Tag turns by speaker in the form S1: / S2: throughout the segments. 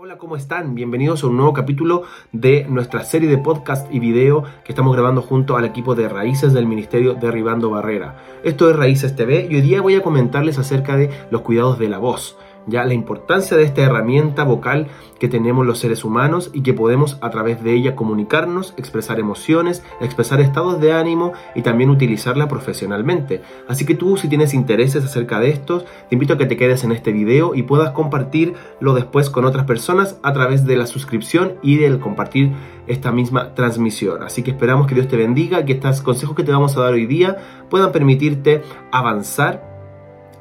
S1: Hola, ¿cómo están? Bienvenidos a un nuevo capítulo de nuestra serie de podcast y video que estamos grabando junto al equipo de Raíces del Ministerio Derribando Barrera. Esto es Raíces TV y hoy día voy a comentarles acerca de los cuidados de la voz ya la importancia de esta herramienta vocal que tenemos los seres humanos y que podemos a través de ella comunicarnos, expresar emociones, expresar estados de ánimo y también utilizarla profesionalmente. Así que tú si tienes intereses acerca de estos, te invito a que te quedes en este video y puedas compartirlo después con otras personas a través de la suscripción y del compartir esta misma transmisión. Así que esperamos que Dios te bendiga, que estos consejos que te vamos a dar hoy día puedan permitirte avanzar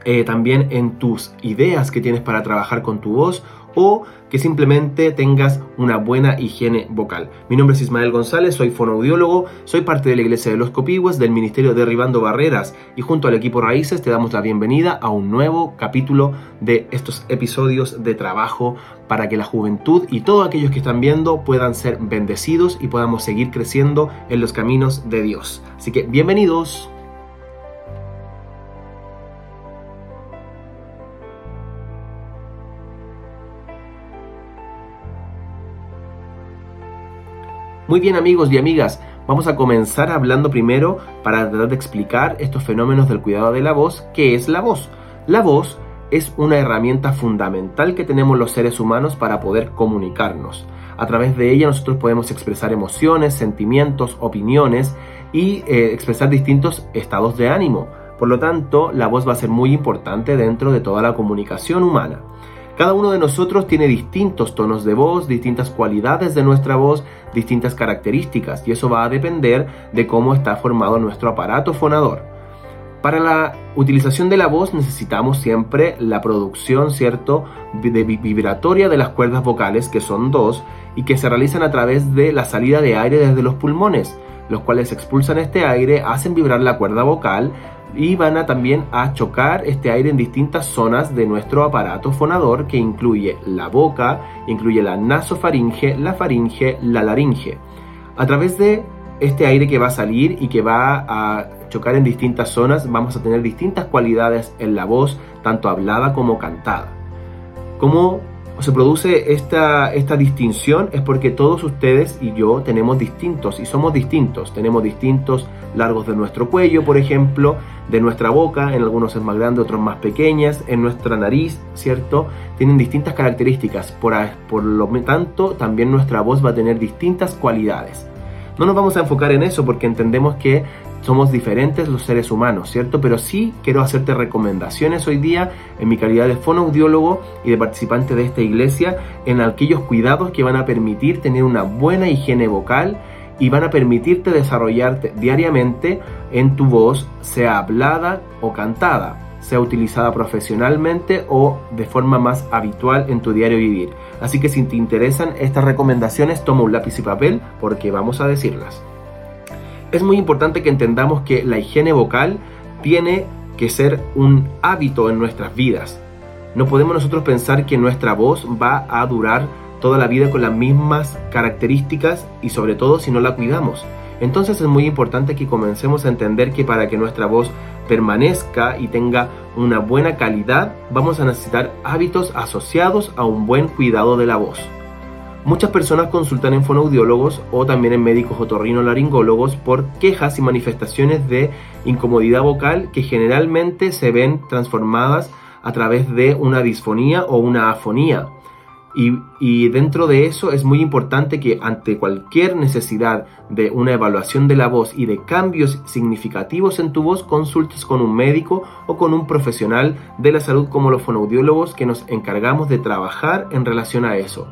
S1: eh, también en tus ideas que tienes para trabajar con tu voz o que simplemente tengas una buena higiene vocal. Mi nombre es Ismael González, soy fonoaudiólogo, soy parte de la Iglesia de los Copigües, del Ministerio Derribando Barreras y junto al equipo Raíces te damos la bienvenida a un nuevo capítulo de estos episodios de trabajo para que la juventud y todos aquellos que están viendo puedan ser bendecidos y podamos seguir creciendo en los caminos de Dios. Así que bienvenidos. Muy bien amigos y amigas, vamos a comenzar hablando primero para tratar de explicar estos fenómenos del cuidado de la voz. ¿Qué es la voz? La voz es una herramienta fundamental que tenemos los seres humanos para poder comunicarnos. A través de ella nosotros podemos expresar emociones, sentimientos, opiniones y eh, expresar distintos estados de ánimo. Por lo tanto, la voz va a ser muy importante dentro de toda la comunicación humana. Cada uno de nosotros tiene distintos tonos de voz, distintas cualidades de nuestra voz, distintas características y eso va a depender de cómo está formado nuestro aparato fonador. Para la utilización de la voz necesitamos siempre la producción, ¿cierto?, de vibratoria de las cuerdas vocales, que son dos, y que se realizan a través de la salida de aire desde los pulmones, los cuales expulsan este aire, hacen vibrar la cuerda vocal, y van a también a chocar este aire en distintas zonas de nuestro aparato fonador que incluye la boca, incluye la nasofaringe, la faringe, la laringe. A través de este aire que va a salir y que va a chocar en distintas zonas, vamos a tener distintas cualidades en la voz, tanto hablada como cantada. Como se produce esta, esta distinción es porque todos ustedes y yo tenemos distintos y somos distintos. Tenemos distintos largos de nuestro cuello, por ejemplo, de nuestra boca, en algunos es más grande, otros más pequeñas, en nuestra nariz, ¿cierto? Tienen distintas características, por, por lo tanto también nuestra voz va a tener distintas cualidades. No nos vamos a enfocar en eso porque entendemos que somos diferentes los seres humanos, ¿cierto? Pero sí quiero hacerte recomendaciones hoy día en mi calidad de fonoaudiólogo y de participante de esta iglesia en aquellos cuidados que van a permitir tener una buena higiene vocal y van a permitirte desarrollarte diariamente en tu voz, sea hablada o cantada, sea utilizada profesionalmente o de forma más habitual en tu diario vivir. Así que si te interesan estas recomendaciones, toma un lápiz y papel porque vamos a decirlas. Es muy importante que entendamos que la higiene vocal tiene que ser un hábito en nuestras vidas. No podemos nosotros pensar que nuestra voz va a durar toda la vida con las mismas características y sobre todo si no la cuidamos. Entonces es muy importante que comencemos a entender que para que nuestra voz permanezca y tenga una buena calidad, vamos a necesitar hábitos asociados a un buen cuidado de la voz. Muchas personas consultan en fonoaudiólogos o también en médicos otorrinolaringólogos por quejas y manifestaciones de incomodidad vocal que generalmente se ven transformadas a través de una disfonía o una afonía, y, dentro de eso es muy importante que ante cualquier necesidad de una evaluación de la voz y de cambios significativos en tu voz, consultes con un médico o con un profesional de la salud como los fonoaudiólogos que nos encargamos de trabajar en relación a eso.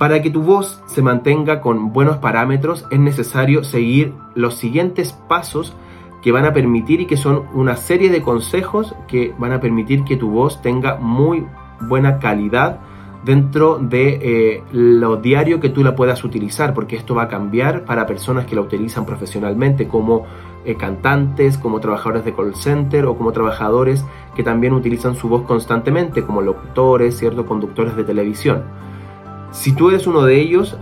S1: Para que tu voz se mantenga con buenos parámetros es necesario seguir los siguientes pasos que van a permitir y que son una serie de consejos que van a permitir que tu voz tenga muy buena calidad dentro de eh, lo diario que tú la puedas utilizar, porque esto va a cambiar para personas que la utilizan profesionalmente, como eh, cantantes, como trabajadores de call center o como trabajadores que también utilizan su voz constantemente, como locutores, ciertos conductores de televisión. Si tú eres uno de ellos,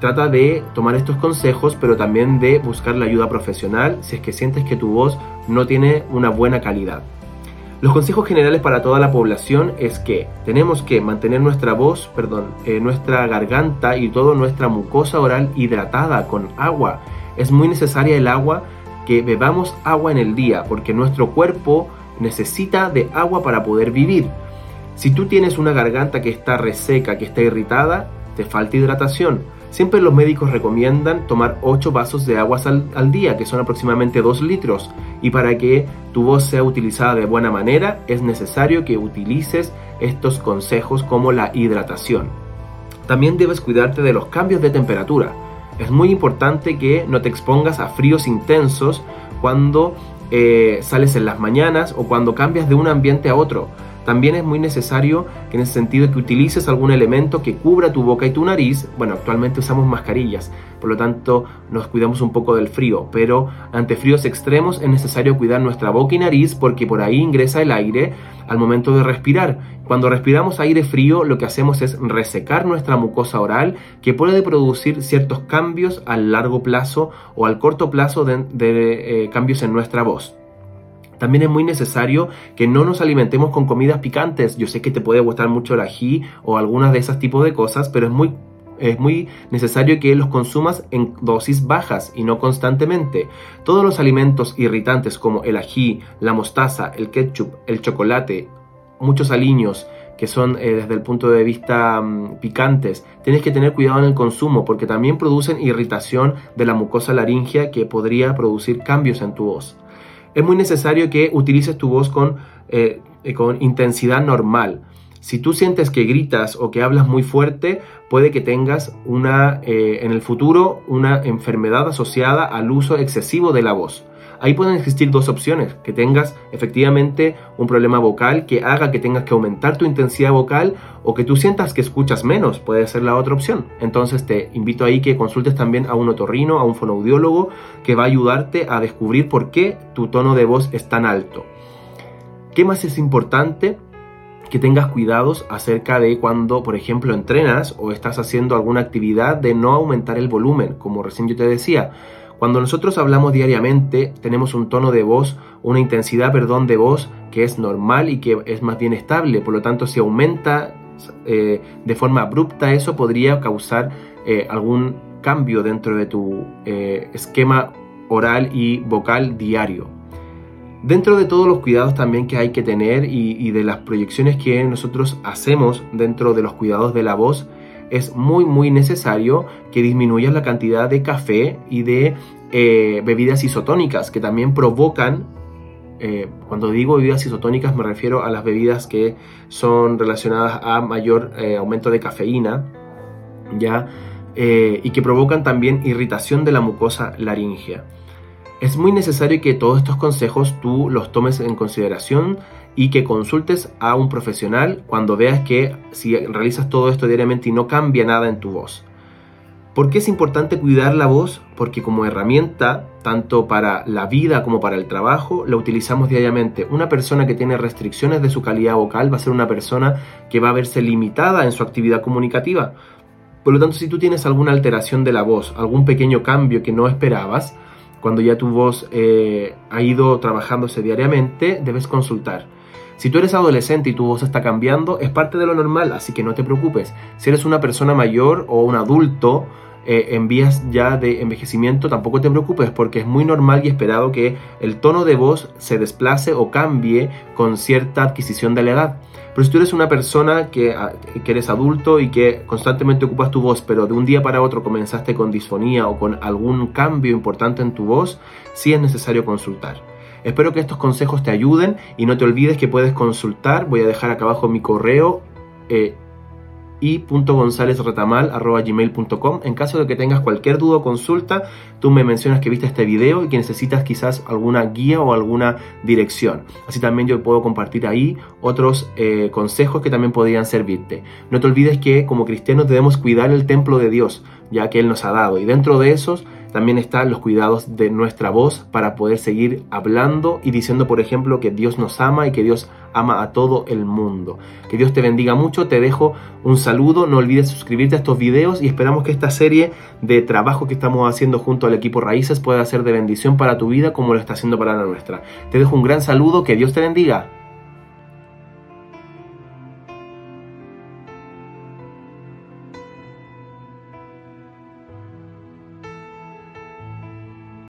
S1: trata de tomar estos consejos, pero también de buscar la ayuda profesional si es que sientes que tu voz no tiene una buena calidad. Los consejos generales para toda la población es que tenemos que mantener nuestra voz, perdón, eh, nuestra garganta y toda nuestra mucosa oral hidratada con agua. Es muy necesaria el agua, que bebamos agua en el día, porque nuestro cuerpo necesita de agua para poder vivir. Si tú tienes una garganta que está reseca, que está irritada, te falta hidratación. Siempre los médicos recomiendan tomar 8 vasos de agua al, día, que son aproximadamente 2 litros. Y para que tu voz sea utilizada de buena manera, es necesario que utilices estos consejos como la hidratación. También debes cuidarte de los cambios de temperatura. Es muy importante que no te expongas a fríos intensos cuando eh, sales en las mañanas o cuando cambias de un ambiente a otro también es muy necesario que en ese sentido que utilices algún elemento que cubra tu boca y tu nariz. Bueno, actualmente usamos mascarillas, por lo tanto nos cuidamos un poco del frío, pero ante fríos extremos es necesario cuidar nuestra boca y nariz porque por ahí ingresa el aire al momento de respirar. Cuando respiramos aire frío lo que hacemos es resecar nuestra mucosa oral que puede producir ciertos cambios a largo plazo o al corto plazo de, eh, cambios en nuestra voz. También es muy necesario que no nos alimentemos con comidas picantes. Yo sé que te puede gustar mucho el ají o algunas de esas tipos de cosas, pero es muy, es muy necesario que los consumas en dosis bajas y no constantemente. Todos los alimentos irritantes como el ají, la mostaza, el ketchup, el chocolate, muchos aliños, que son eh, desde el punto de vista mm, picantes, tienes que tener cuidado en el consumo porque también producen irritación de la mucosa laringea que podría producir cambios en tu voz es muy necesario que utilices tu voz con, eh, con intensidad normal. Si tú sientes que gritas o que hablas muy fuerte, puede que tengas una, eh, en el futuro una enfermedad asociada al uso excesivo de la voz. Ahí pueden existir dos opciones, que tengas efectivamente un problema vocal que haga que tengas que aumentar tu intensidad vocal o que tú sientas que escuchas menos, puede ser la otra opción. Entonces te invito ahí que consultes también a un otorrino, a un fonoaudiólogo que va a ayudarte a descubrir por qué tu tono de voz es tan alto. ¿Qué más es importante? Que tengas cuidados acerca de cuando, por ejemplo, entrenas o estás haciendo alguna actividad de no aumentar el volumen, como recién yo te decía. Cuando nosotros hablamos diariamente, tenemos un tono de voz, una intensidad, perdón, de voz que es normal y que es más bien estable. Por lo tanto, si aumenta eh, de forma abrupta, eso podría causar eh, algún cambio dentro de tu eh, esquema oral y vocal diario. Dentro de todos los cuidados también que hay que tener y, de las proyecciones que nosotros hacemos dentro de los cuidados de la voz, es muy muy necesario que disminuyas la cantidad de café y de eh, bebidas isotónicas que también provocan, eh, cuando digo bebidas isotónicas me refiero a las bebidas que son relacionadas a mayor eh, aumento de cafeína, ¿ya? y que provocan también irritación de la mucosa laringea. Es muy necesario que todos estos consejos tú los tomes en consideración y que consultes a un profesional cuando veas que si realizas todo esto diariamente y no cambia nada en tu voz. ¿Por qué es importante cuidar la voz? Porque como herramienta, tanto para la vida como para el trabajo, la utilizamos diariamente. Una persona que tiene restricciones de su calidad vocal va a ser una persona que va a verse limitada en su actividad comunicativa. Por lo tanto, si tú tienes alguna alteración de la voz, algún pequeño cambio que no esperabas, cuando ya tu voz eh, ha ido trabajándose diariamente, debes consultar. Si tú eres adolescente y tu voz está cambiando, es parte de lo normal, así que no te preocupes. Si eres una persona mayor o un adulto eh, en vías ya de envejecimiento, tampoco te preocupes porque es muy normal y esperado que el tono de voz se desplace o cambie con cierta adquisición de la edad. Pero si tú eres una persona que, ah, que eres adulto y que constantemente ocupas tu voz, pero de un día para otro comenzaste con disfonía o con algún cambio importante en tu voz, sí es necesario consultar. Espero que estos consejos te ayuden y no te olvides que puedes consultar. Voy a dejar acá abajo mi correo eh, y.gonzalezretamal.gmail.com En caso de que tengas cualquier duda o consulta, tú me mencionas que viste este video y que necesitas quizás alguna guía o alguna dirección. Así también yo puedo compartir ahí otros eh, consejos que también podrían servirte. No te olvides que como cristianos debemos cuidar el templo de Dios, ya que Él nos ha dado. Y dentro de esos también están los cuidados de nuestra voz para poder seguir hablando y diciendo, por ejemplo, que Dios nos ama y que Dios ama a todo el mundo. Que Dios te bendiga mucho, te dejo un saludo, no olvides suscribirte a estos videos y esperamos que esta serie de trabajo que estamos haciendo junto al equipo Raíces pueda ser de bendición para tu vida como lo está haciendo para la nuestra. Te dejo un gran saludo, que Dios te bendiga.